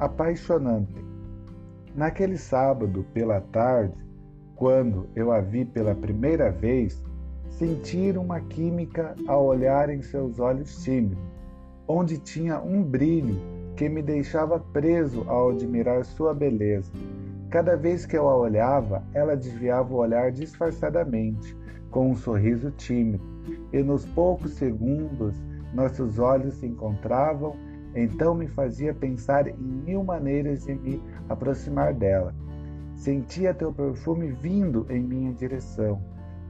Apaixonante. Naquele sábado, pela tarde, quando eu a vi pela primeira vez, senti uma química ao olhar em seus olhos tímidos, onde tinha um brilho que me deixava preso ao admirar sua beleza. Cada vez que eu a olhava, ela desviava o olhar disfarçadamente, com um sorriso tímido, e nos poucos segundos nossos olhos se encontravam então me fazia pensar em mil maneiras de me aproximar dela. Sentia teu perfume vindo em minha direção.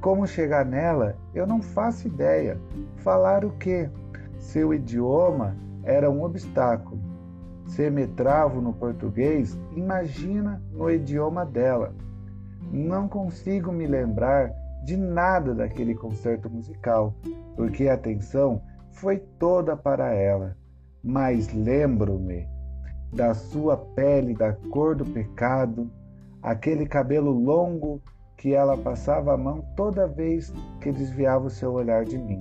Como chegar nela, eu não faço ideia. Falar o quê? Seu idioma era um obstáculo. Se me travo no português, imagina no idioma dela. Não consigo me lembrar de nada daquele concerto musical, porque a atenção foi toda para ela mas lembro-me da sua pele da cor do pecado, aquele cabelo longo que ela passava a mão toda vez que desviava o seu olhar de mim.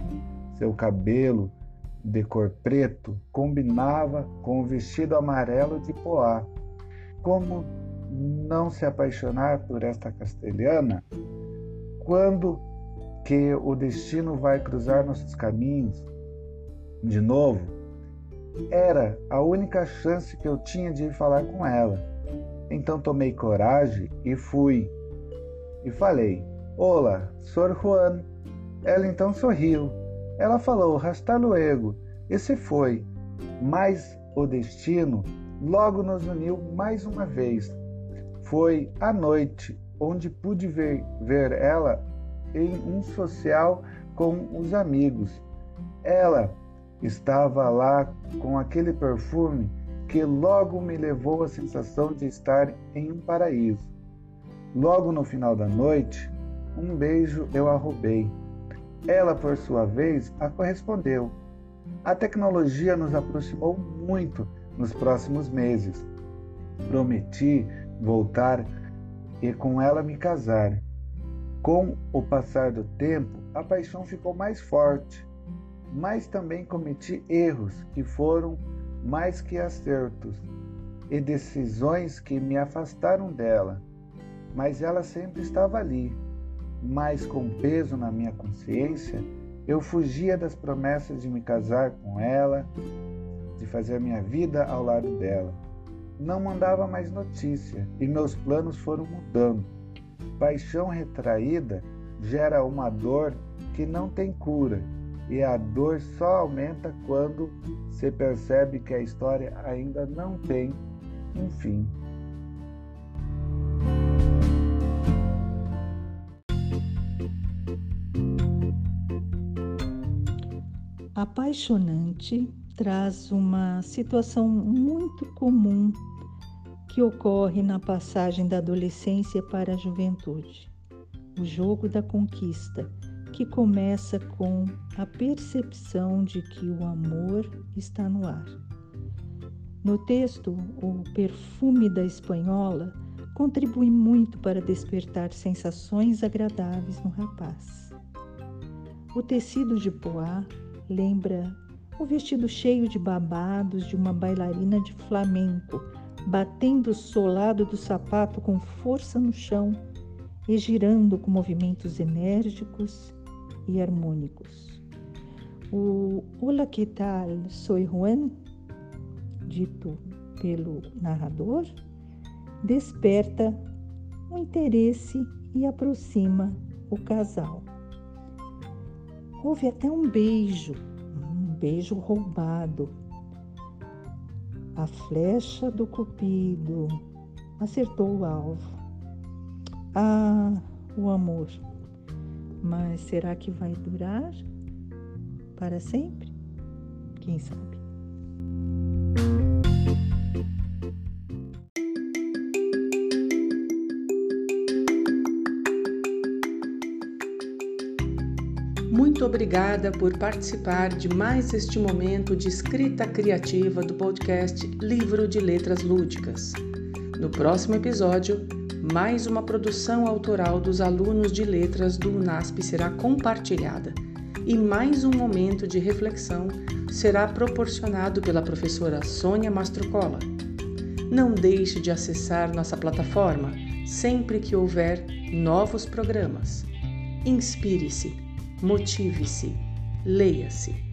Seu cabelo de cor preto combinava com o vestido amarelo de Poá. Como não se apaixonar por esta castelhana? Quando que o destino vai cruzar nossos caminhos de novo? Era a única chance que eu tinha de ir falar com ela. Então tomei coragem e fui. E falei: Olá, sou Juan. Ela então sorriu. Ela falou: Hasta luego. E se foi. Mas o destino logo nos uniu mais uma vez. Foi à noite, onde pude ver, ver ela em um social com os amigos. Ela Estava lá com aquele perfume que logo me levou à sensação de estar em um paraíso. Logo no final da noite, um beijo eu a roubei. Ela, por sua vez, a correspondeu. A tecnologia nos aproximou muito nos próximos meses. Prometi voltar e com ela me casar. Com o passar do tempo, a paixão ficou mais forte mas também cometi erros que foram mais que acertos e decisões que me afastaram dela. Mas ela sempre estava ali. Mas com peso na minha consciência, eu fugia das promessas de me casar com ela, de fazer minha vida ao lado dela. Não mandava mais notícia e meus planos foram mudando. Paixão retraída gera uma dor que não tem cura e a dor só aumenta quando se percebe que a história ainda não tem um fim. Apaixonante traz uma situação muito comum que ocorre na passagem da adolescência para a juventude o jogo da conquista que começa com a percepção de que o amor está no ar. No texto, o perfume da espanhola contribui muito para despertar sensações agradáveis no rapaz. O tecido de poá lembra o vestido cheio de babados de uma bailarina de flamenco, batendo o solado do sapato com força no chão e girando com movimentos enérgicos e harmônicos. O Hola, que tal? Soy Juan, dito pelo narrador, desperta o interesse e aproxima o casal. Houve até um beijo, um beijo roubado. A flecha do cupido acertou o alvo. Ah, o amor. Mas será que vai durar para sempre? Quem sabe? Muito obrigada por participar de mais este momento de escrita criativa do podcast Livro de Letras Lúdicas. No próximo episódio, mais uma produção autoral dos alunos de letras do UNASP será compartilhada e mais um momento de reflexão será proporcionado pela professora Sônia Mastrocola. Não deixe de acessar nossa plataforma sempre que houver novos programas. Inspire-se, motive-se, leia-se.